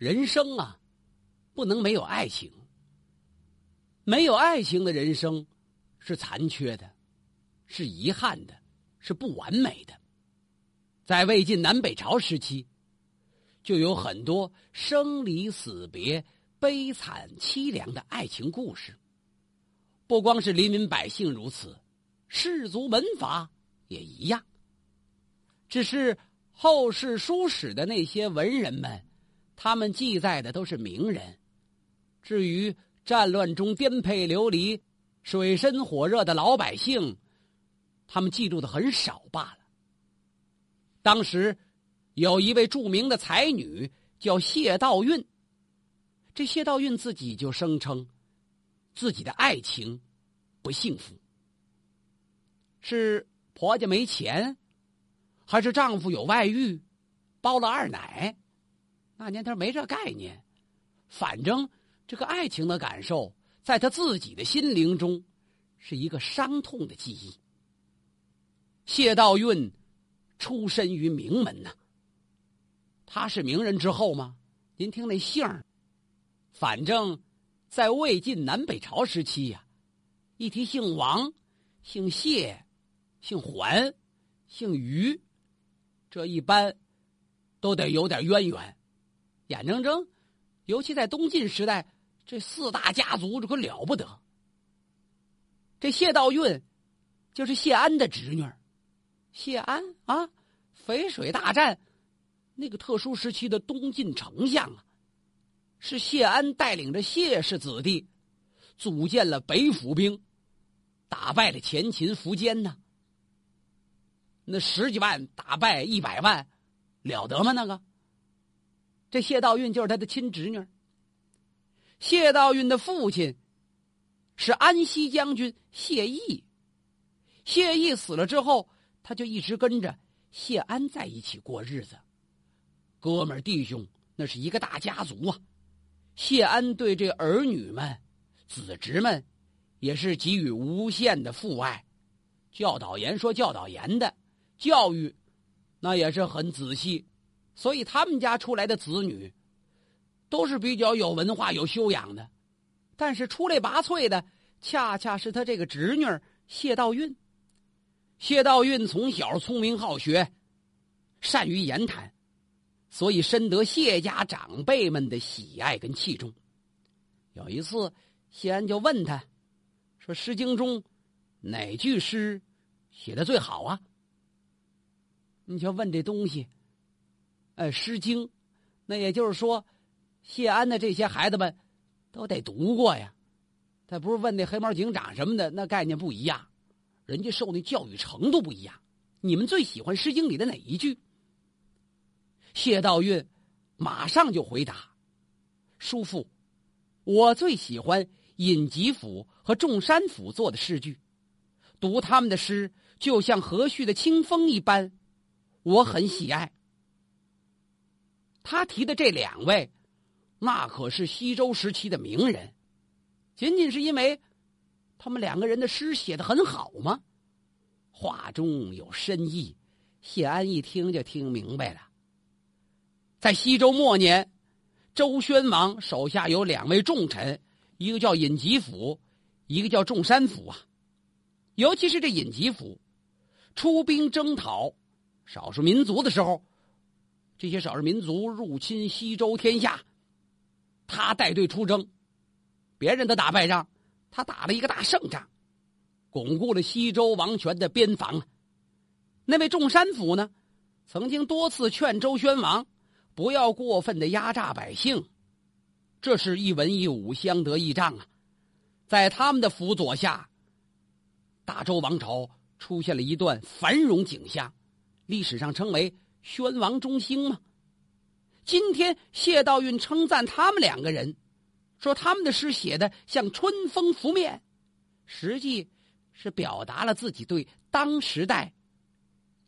人生啊，不能没有爱情。没有爱情的人生是残缺的，是遗憾的，是不完美的。在魏晋南北朝时期，就有很多生离死别、悲惨凄凉的爱情故事。不光是黎民百姓如此，士族门阀也一样。只是后世书史的那些文人们，他们记载的都是名人。至于战乱中颠沛流离、水深火热的老百姓，他们记录的很少罢了。当时有一位著名的才女叫谢道韫，这谢道韫自己就声称。自己的爱情不幸福，是婆家没钱，还是丈夫有外遇，包了二奶？那年头没这概念，反正这个爱情的感受，在他自己的心灵中，是一个伤痛的记忆。谢道韫出身于名门呐，他是名人之后吗？您听那姓儿，反正。在魏晋南北朝时期呀，一提姓王、姓谢、姓桓、姓于，这一般都得有点渊源。眼睁睁，尤其在东晋时代，这四大家族这可了不得。这谢道韫就是谢安的侄女谢安啊，淝水大战那个特殊时期的东晋丞相啊。是谢安带领着谢氏子弟，组建了北府兵，打败了前秦苻坚呢。那十几万打败一百万，了得吗？那个，这谢道韫就是他的亲侄女。谢道韫的父亲是安西将军谢毅，谢毅死了之后，他就一直跟着谢安在一起过日子，哥们弟兄，那是一个大家族啊。谢安对这儿女们、子侄们，也是给予无限的父爱，教导严说教导严的教育，那也是很仔细，所以他们家出来的子女，都是比较有文化、有修养的。但是出类拔萃的，恰恰是他这个侄女谢道韫。谢道韫从小聪明好学，善于言谈。所以深得谢家长辈们的喜爱跟器重。有一次，谢安就问他，说：“《诗经》中哪句诗写的最好啊？”你就问这东西，呃，《诗经》，那也就是说，谢安的这些孩子们都得读过呀。他不是问那黑猫警长什么的，那概念不一样，人家受那教育程度不一样。你们最喜欢《诗经》里的哪一句？谢道韫马上就回答：“叔父，我最喜欢尹吉甫和仲山甫做的诗句，读他们的诗就像和煦的清风一般，我很喜爱。”他提的这两位，那可是西周时期的名人，仅仅是因为他们两个人的诗写的很好吗？话中有深意，谢安一听就听明白了。在西周末年，周宣王手下有两位重臣，一个叫尹吉甫，一个叫仲山甫啊。尤其是这尹吉甫，出兵征讨少数民族的时候，这些少数民族入侵西周天下，他带队出征，别人都打败仗，他打了一个大胜仗，巩固了西周王权的边防。那位仲山甫呢，曾经多次劝周宣王。不要过分的压榨百姓，这是一文一武相得益彰啊！在他们的辅佐下，大周王朝出现了一段繁荣景象，历史上称为“宣王中兴”嘛。今天谢道韫称赞他们两个人，说他们的诗写的像春风拂面，实际是表达了自己对当时代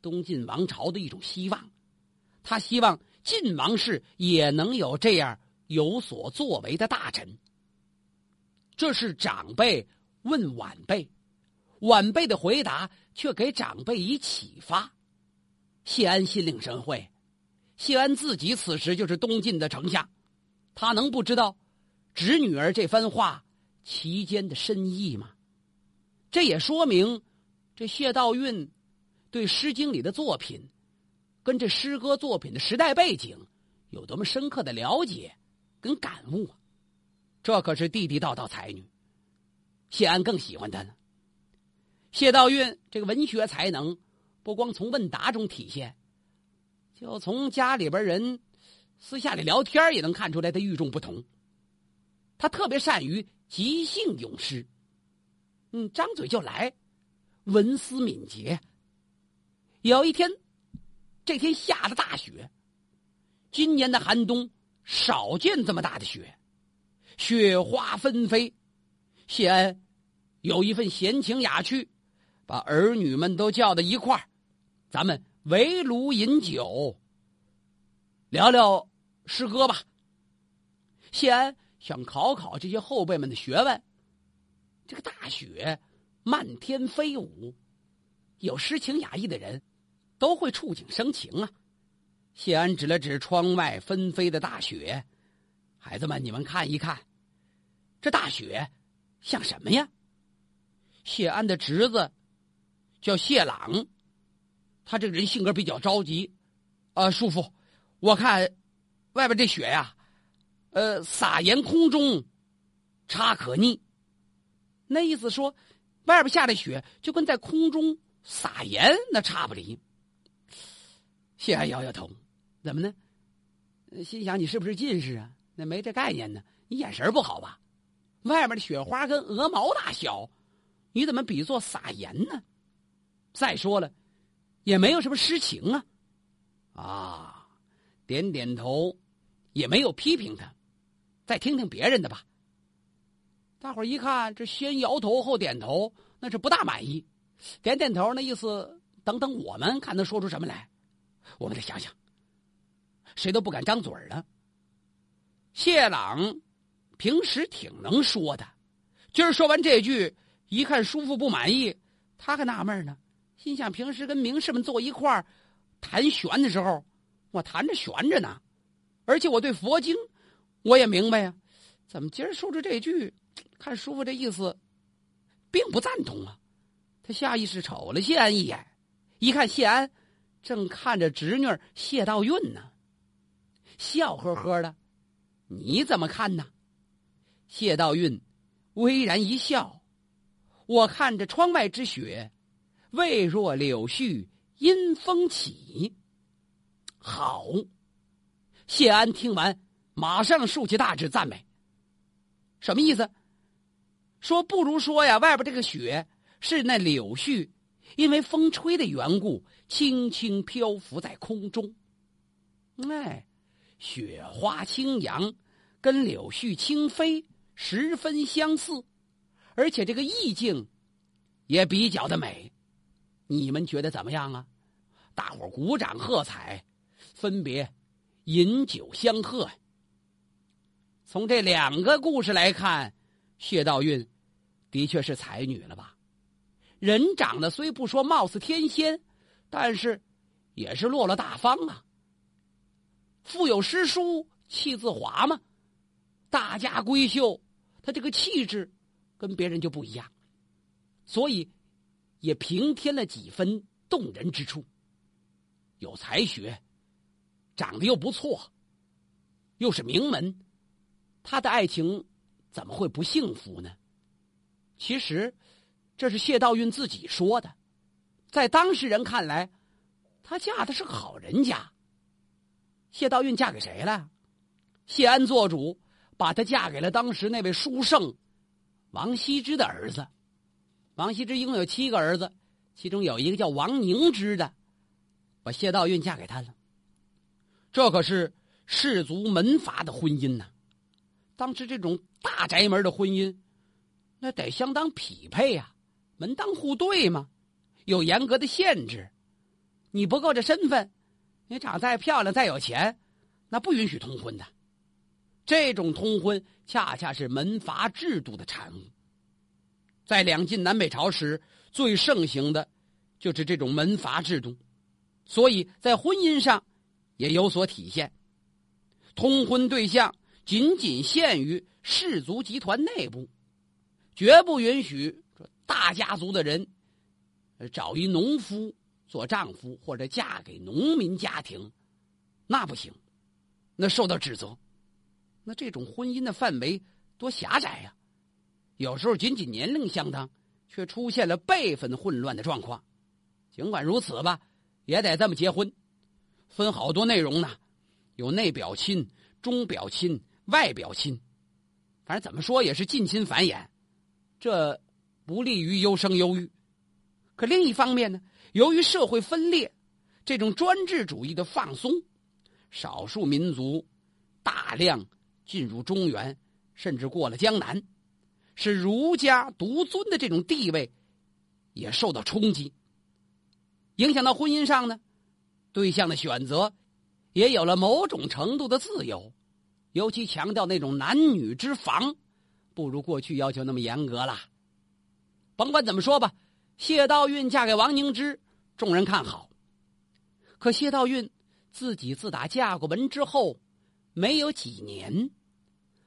东晋王朝的一种希望，他希望。晋王室也能有这样有所作为的大臣。这是长辈问晚辈，晚辈的回答却给长辈以启发。谢安心领神会，谢安自己此时就是东晋的丞相，他能不知道侄女儿这番话其间的深意吗？这也说明这谢道韫对《诗经》里的作品跟这诗歌作品的时代背景有多么深刻的了解跟感悟啊！这可是地地道道才女，谢安更喜欢她呢。谢道韫这个文学才能，不光从问答中体现，就从家里边人私下里聊天也能看出来，他与众不同。他特别善于即兴咏诗，嗯，张嘴就来，文思敏捷。有一天，这天下了大雪，今年的寒冬少见这么大的雪。雪花纷飞，谢安有一份闲情雅趣，把儿女们都叫到一块儿，咱们围炉饮酒，聊聊诗歌吧。谢安想考考这些后辈们的学问。这个大雪漫天飞舞，有诗情雅意的人都会触景生情啊。谢安指了指窗外纷飞的大雪，孩子们，你们看一看。这大雪像什么呀？谢安的侄子叫谢朗，他这个人性格比较着急。啊，叔父，我看外边这雪呀，呃，撒盐空中，差可逆。那意思说，外边下的雪就跟在空中撒盐那差不离。谢安摇摇头，怎么呢？心想你是不是近视啊？那没这概念呢，你眼神不好吧？外面的雪花跟鹅毛大小，你怎么比作撒盐呢？再说了，也没有什么诗情啊！啊，点点头，也没有批评他。再听听别人的吧。大伙儿一看，这先摇头后点头，那是不大满意。点点头，那意思等等我们看能说出什么来。我们再想想，谁都不敢张嘴了。谢朗。平时挺能说的，今儿说完这句，一看叔父不满意，他还纳闷呢，心想平时跟名士们坐一块儿谈玄的时候，我谈着玄着呢，而且我对佛经我也明白呀，怎么今儿说出这句，看叔父这意思，并不赞同啊。他下意识瞅了谢安一眼，一看谢安正看着侄女谢道韫呢，笑呵呵的，你怎么看呢？谢道韫微然一笑，我看着窗外之雪，未若柳絮因风起。好，谢安听完，马上竖起大指赞美。什么意思？说不如说呀，外边这个雪是那柳絮，因为风吹的缘故，轻轻漂浮在空中。哎，雪花轻扬，跟柳絮轻飞。十分相似，而且这个意境也比较的美，你们觉得怎么样啊？大伙鼓掌喝彩，分别饮酒相贺。从这两个故事来看，谢道韫的确是才女了吧？人长得虽不说貌似天仙，但是也是落落大方啊。腹有诗书气自华嘛，大家闺秀。她这个气质跟别人就不一样，所以也平添了几分动人之处。有才学，长得又不错，又是名门，他的爱情怎么会不幸福呢？其实这是谢道韫自己说的，在当事人看来，她嫁的是个好人家。谢道韫嫁给谁了？谢安做主。把她嫁给了当时那位书圣王羲之的儿子。王羲之一共有七个儿子，其中有一个叫王凝之的，把谢道韫嫁给他了。这可是氏族门阀的婚姻呐！当时这种大宅门的婚姻，那得相当匹配呀，门当户对嘛，有严格的限制。你不够这身份，你长再漂亮再有钱，那不允许通婚的。这种通婚恰恰是门阀制度的产物，在两晋南北朝时最盛行的，就是这种门阀制度，所以在婚姻上也有所体现。通婚对象仅仅限于氏族集团内部，绝不允许大家族的人找一农夫做丈夫，或者嫁给农民家庭，那不行，那受到指责。那这种婚姻的范围多狭窄呀！有时候仅仅年龄相当，却出现了辈分混乱的状况。尽管如此吧，也得这么结婚，分好多内容呢，有内表亲、中表亲、外表亲，反正怎么说也是近亲繁衍，这不利于优生优育。可另一方面呢，由于社会分裂，这种专制主义的放松，少数民族大量进入中原，甚至过了江南，是儒家独尊的这种地位也受到冲击。影响到婚姻上呢，对象的选择也有了某种程度的自由，尤其强调那种男女之防，不如过去要求那么严格了。甭管怎么说吧，谢道韫嫁给王凝之，众人看好。可谢道韫自己自打嫁过门之后，没有几年，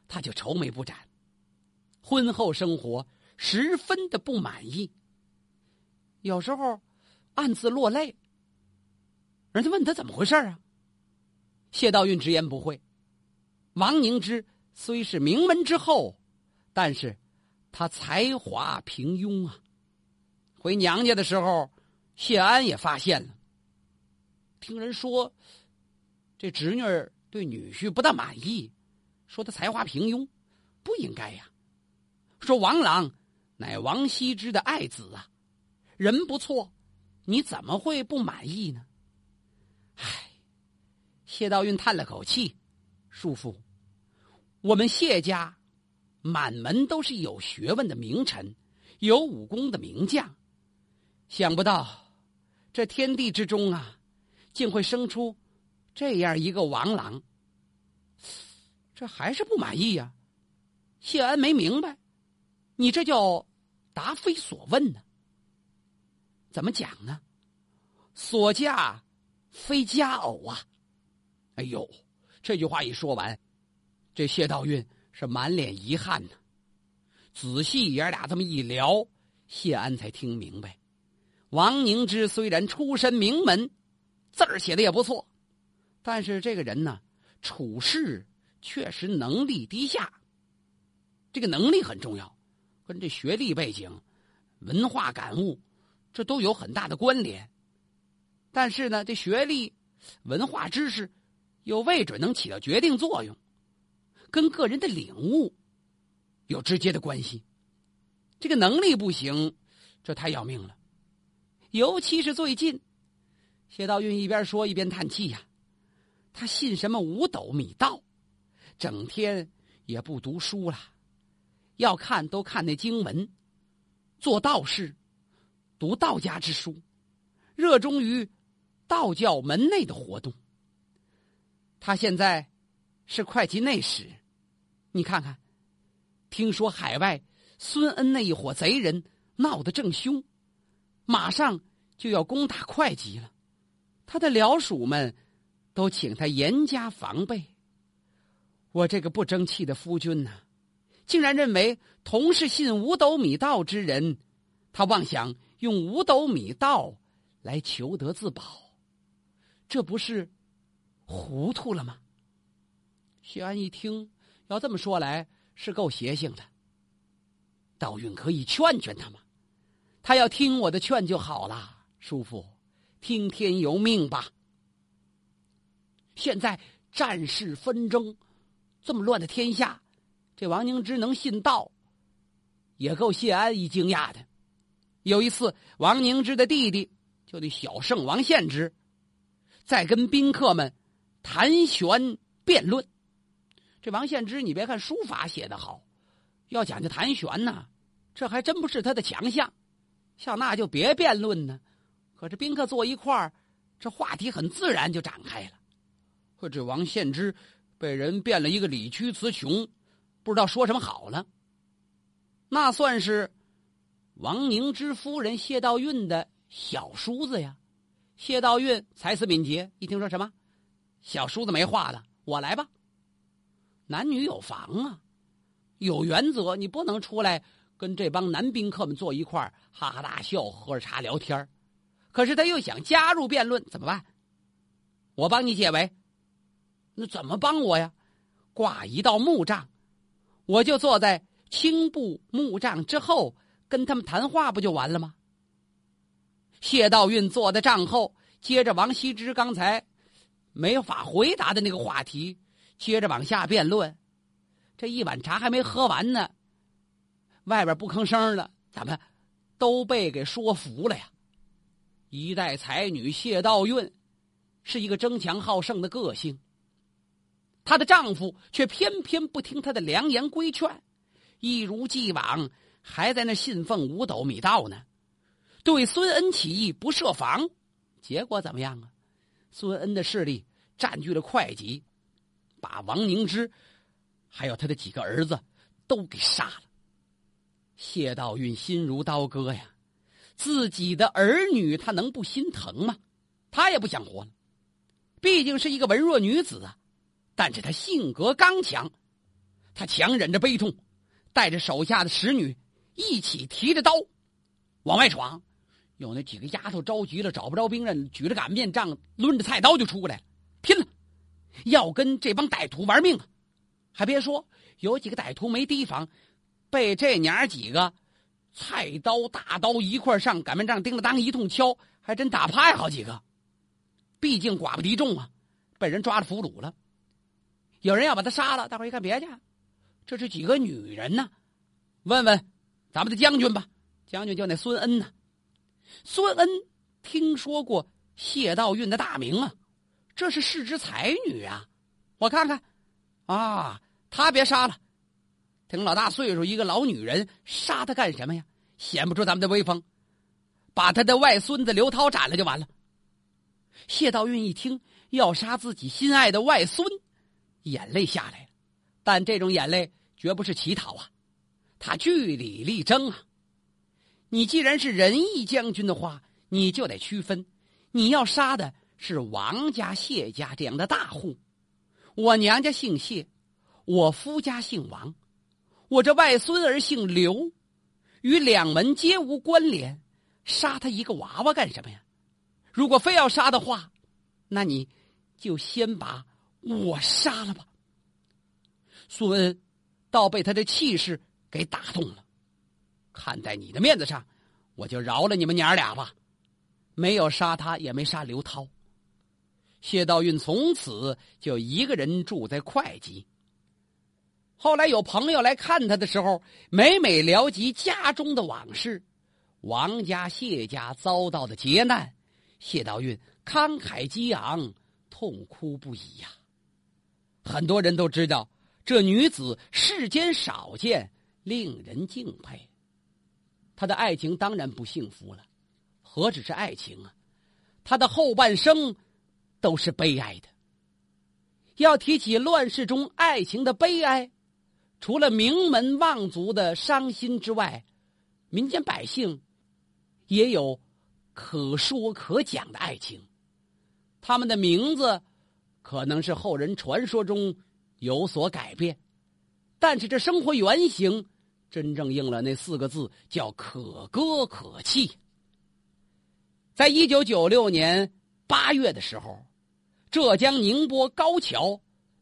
他就愁眉不展，婚后生活十分的不满意，有时候。暗自落泪。人家问他怎么回事啊？谢道韫直言不讳。王凝之虽是名门之后，但是他才华平庸啊。回娘家的时候，谢安也发现了。听人说，这侄女对女婿不大满意，说他才华平庸，不应该呀。说王朗乃王羲之的爱子啊，人不错。你怎么会不满意呢？唉，谢道韫叹了口气：“叔父，我们谢家满门都是有学问的名臣，有武功的名将，想不到这天地之中啊，竟会生出这样一个王朗。这还是不满意呀？”谢安没明白，你这叫答非所问呢。怎么讲呢？所嫁非佳偶啊！哎呦，这句话一说完，这谢道韫是满脸遗憾呢。仔细爷俩这么一聊，谢安才听明白：王凝之虽然出身名门，字儿写的也不错，但是这个人呢，处事确实能力低下。这个能力很重要，跟这学历背景、文化感悟。这都有很大的关联，但是呢，这学历、文化知识又未准能起到决定作用，跟个人的领悟有直接的关系。这个能力不行，这太要命了。尤其是最近，谢道韫一边说一边叹气呀，他信什么五斗米道，整天也不读书了，要看都看那经文，做道士。读道家之书，热衷于道教门内的活动。他现在是会稽内史，你看看，听说海外孙恩那一伙贼人闹得正凶，马上就要攻打会稽了。他的僚属们都请他严加防备。我这个不争气的夫君呐，竟然认为同是信五斗米道之人，他妄想。用五斗米道来求得自保，这不是糊涂了吗？谢安一听，要这么说来是够邪性的。道运可以劝劝他吗？他要听我的劝就好了。叔父，听天由命吧。现在战事纷争，这么乱的天下，这王凝之能信道，也够谢安一惊讶的。有一次，王凝之的弟弟就那小圣王献之，在跟宾客们谈玄辩论。这王献之，你别看书法写得好，要讲究谈玄呢，这还真不是他的强项。像那就别辩论呢。可这宾客坐一块儿，这话题很自然就展开了。可这王献之被人辩了一个理屈词穷，不知道说什么好了。那算是。王凝之夫人谢道韫的小叔子呀，谢道韫才思敏捷，一听说什么，小叔子没话了，我来吧。男女有房啊，有原则，你不能出来跟这帮男宾客们坐一块儿哈哈大笑、喝着茶聊天可是他又想加入辩论，怎么办？我帮你解围。那怎么帮我呀？挂一道木杖，我就坐在青布木杖之后跟他们谈话，不就完了吗？谢道韫坐在帐后，接着王羲之刚才没法回答的那个话题，接着往下辩论。这一碗茶还没喝完呢，外边不吭声了，咱们都被给说服了呀。一代才女谢道韫是一个争强好胜的个性。她的丈夫却偏偏不听她的良言规劝，一如既往还在那信奉五斗米道呢，对孙恩起义不设防，结果怎么样啊？孙恩的势力占据了会稽，把王凝之还有他的几个儿子都给杀了。谢道韫心如刀割呀，自己的儿女他能不心疼吗？他也不想活了，毕竟是一个文弱女子啊。但是他性格刚强，他强忍着悲痛，带着手下的使女一起提着刀往外闯。有那几个丫头着急了，找不着兵刃，举着擀面杖，抡着菜刀就出来了，拼了，要跟这帮歹徒玩命啊！还别说，有几个歹徒没提防，被这娘几个菜刀、大刀一块上，擀面杖叮了当一通敲，还真打趴呀好几个。毕竟寡不敌众啊，被人抓了俘虏了。有人要把他杀了，大伙一看别去，这是几个女人呢？问问咱们的将军吧，将军叫那孙恩呢。孙恩听说过谢道韫的大名啊，这是世之才女啊。我看看，啊，他别杀了，挺老大岁数一个老女人，杀他干什么呀？显不出咱们的威风，把他的外孙子刘涛斩了就完了。谢道韫一听要杀自己心爱的外孙。眼泪下来了，但这种眼泪绝不是乞讨啊，他据理力争啊。你既然是仁义将军的话，你就得区分，你要杀的是王家、谢家这样的大户。我娘家姓谢，我夫家姓王，我这外孙儿姓刘，与两门皆无关联，杀他一个娃娃干什么呀？如果非要杀的话，那你就先把。我杀了吧！苏恩倒被他的气势给打动了。看在你的面子上，我就饶了你们娘俩吧。没有杀他，也没杀刘涛。谢道韫从此就一个人住在会稽。后来有朋友来看他的时候，每每聊及家中的往事，王家、谢家遭到的劫难，谢道韫慷慨激昂，痛哭不已呀。很多人都知道，这女子世间少见，令人敬佩。她的爱情当然不幸福了，何止是爱情啊？她的后半生都是悲哀的。要提起乱世中爱情的悲哀，除了名门望族的伤心之外，民间百姓也有可说可讲的爱情。他们的名字。可能是后人传说中有所改变，但是这生活原型真正应了那四个字，叫可歌可泣。在一九九六年八月的时候，浙江宁波高桥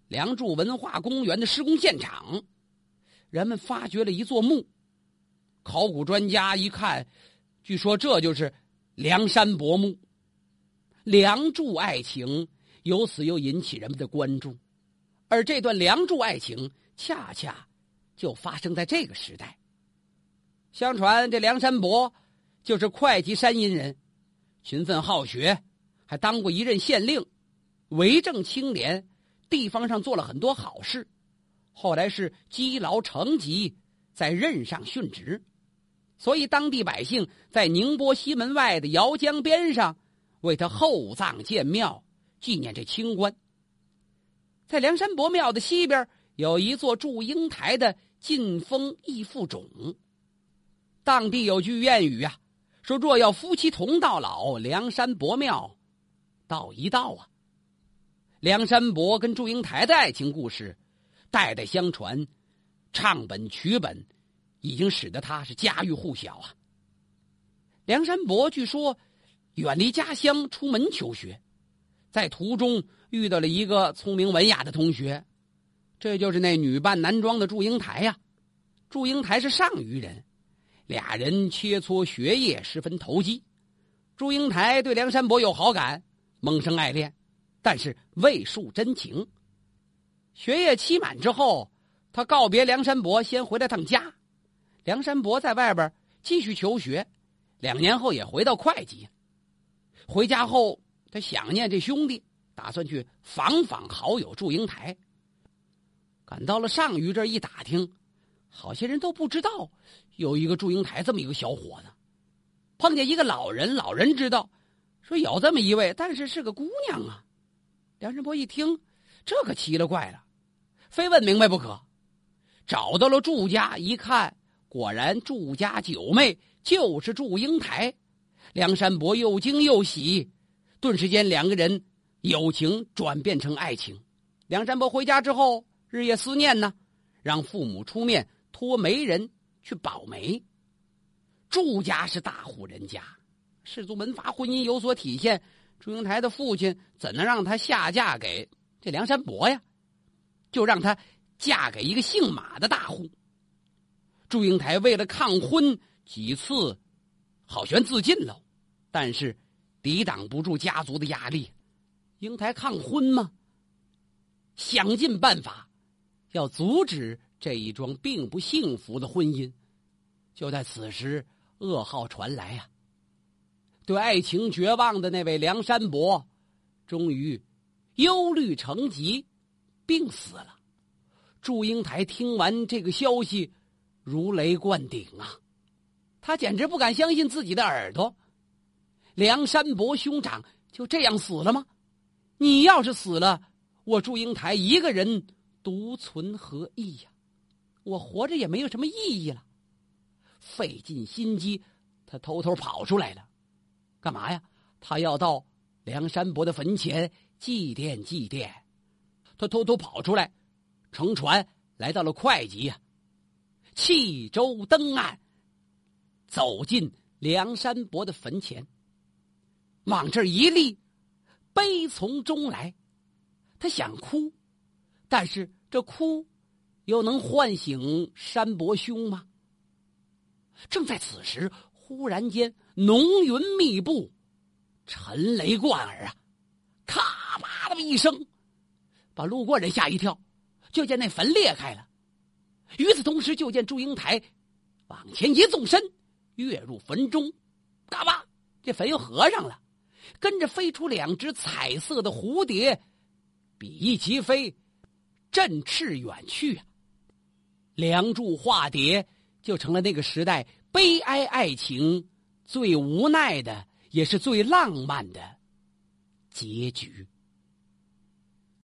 梁祝文化公园的施工现场，人们发掘了一座墓。考古专家一看，据说这就是梁山伯墓。梁祝爱情。由此又引起人们的关注，而这段梁祝爱情恰恰就发生在这个时代。相传这梁山伯就是会稽山阴人，勤奋好学，还当过一任县令，为政清廉，地方上做了很多好事。后来是积劳成疾，在任上殉职，所以当地百姓在宁波西门外的姚江边上为他厚葬建庙。纪念这清官，在梁山伯庙的西边有一座祝英台的晋封义父冢。当地有句谚语啊，说若要夫妻同到老，梁山伯庙道一道啊。梁山伯跟祝英台的爱情故事，代代相传，唱本曲本，已经使得他是家喻户晓啊。梁山伯据说远离家乡出门求学，在途中遇到了一个聪明文雅的同学，这就是那女扮男装的祝英台呀。祝英台是上虞人，俩人切磋学业，十分投机。祝英台对梁山伯有好感，萌生爱恋，但是未述真情。学业期满之后，他告别梁山伯，先回了趟家。梁山伯在外边继续求学，两年后也回到会稽。回家后，他想念这兄弟，打算去访访好友祝英台。赶到了上虞这一打听，好些人都不知道有一个祝英台这么一个小伙子。碰见一个老人，老人知道，说有这么一位，但是是个姑娘啊。梁山伯一听，这可奇了怪了，非问明白不可。找到了祝家，一看，果然祝家九妹就是祝英台。梁山伯又惊又喜，顿时间两个人友情转变成爱情。梁山伯回家之后，日夜思念呢，让父母出面托媒人去保媒。祝家是大户人家，氏族门阀，婚姻有所体现。祝英台的父亲怎能让她下嫁给这梁山伯呀？就让她嫁给一个姓马的大户。祝英台为了抗婚，几次好悬自尽了，但是抵挡不住家族的压力。英台抗婚吗？想尽办法要阻止这一桩并不幸福的婚姻。就在此时。噩耗传来呀！对爱情绝望的那位梁山伯，终于忧虑成疾，病死了。祝英台听完这个消息，如雷贯顶啊！他简直不敢相信自己的耳朵。梁山伯兄长就这样死了吗？你要是死了，我祝英台一个人独存何意呀？我活着也没有什么意义了。费尽心机，他偷偷跑出来了，干嘛呀？他要到梁山伯的坟前祭奠祭奠。他偷偷跑出来，乘船来到了会稽呀，弃舟登岸，走进梁山伯的坟前，往这一立，悲从中来。他想哭，但是这哭又能唤醒山伯兄吗？正在此时，忽然间浓云密布，沉雷贯耳啊！咔吧的一声，把路过人吓一跳。就见那坟裂开了，与此同时，就见祝英台往前一纵身，跃入坟中，嘎巴，这坟又合上了。跟着飞出两只彩色的蝴蝶，比翼齐飞，振翅远去啊！梁祝化蝶。就成了那个时代悲哀爱情最无奈的，也是最浪漫的结局。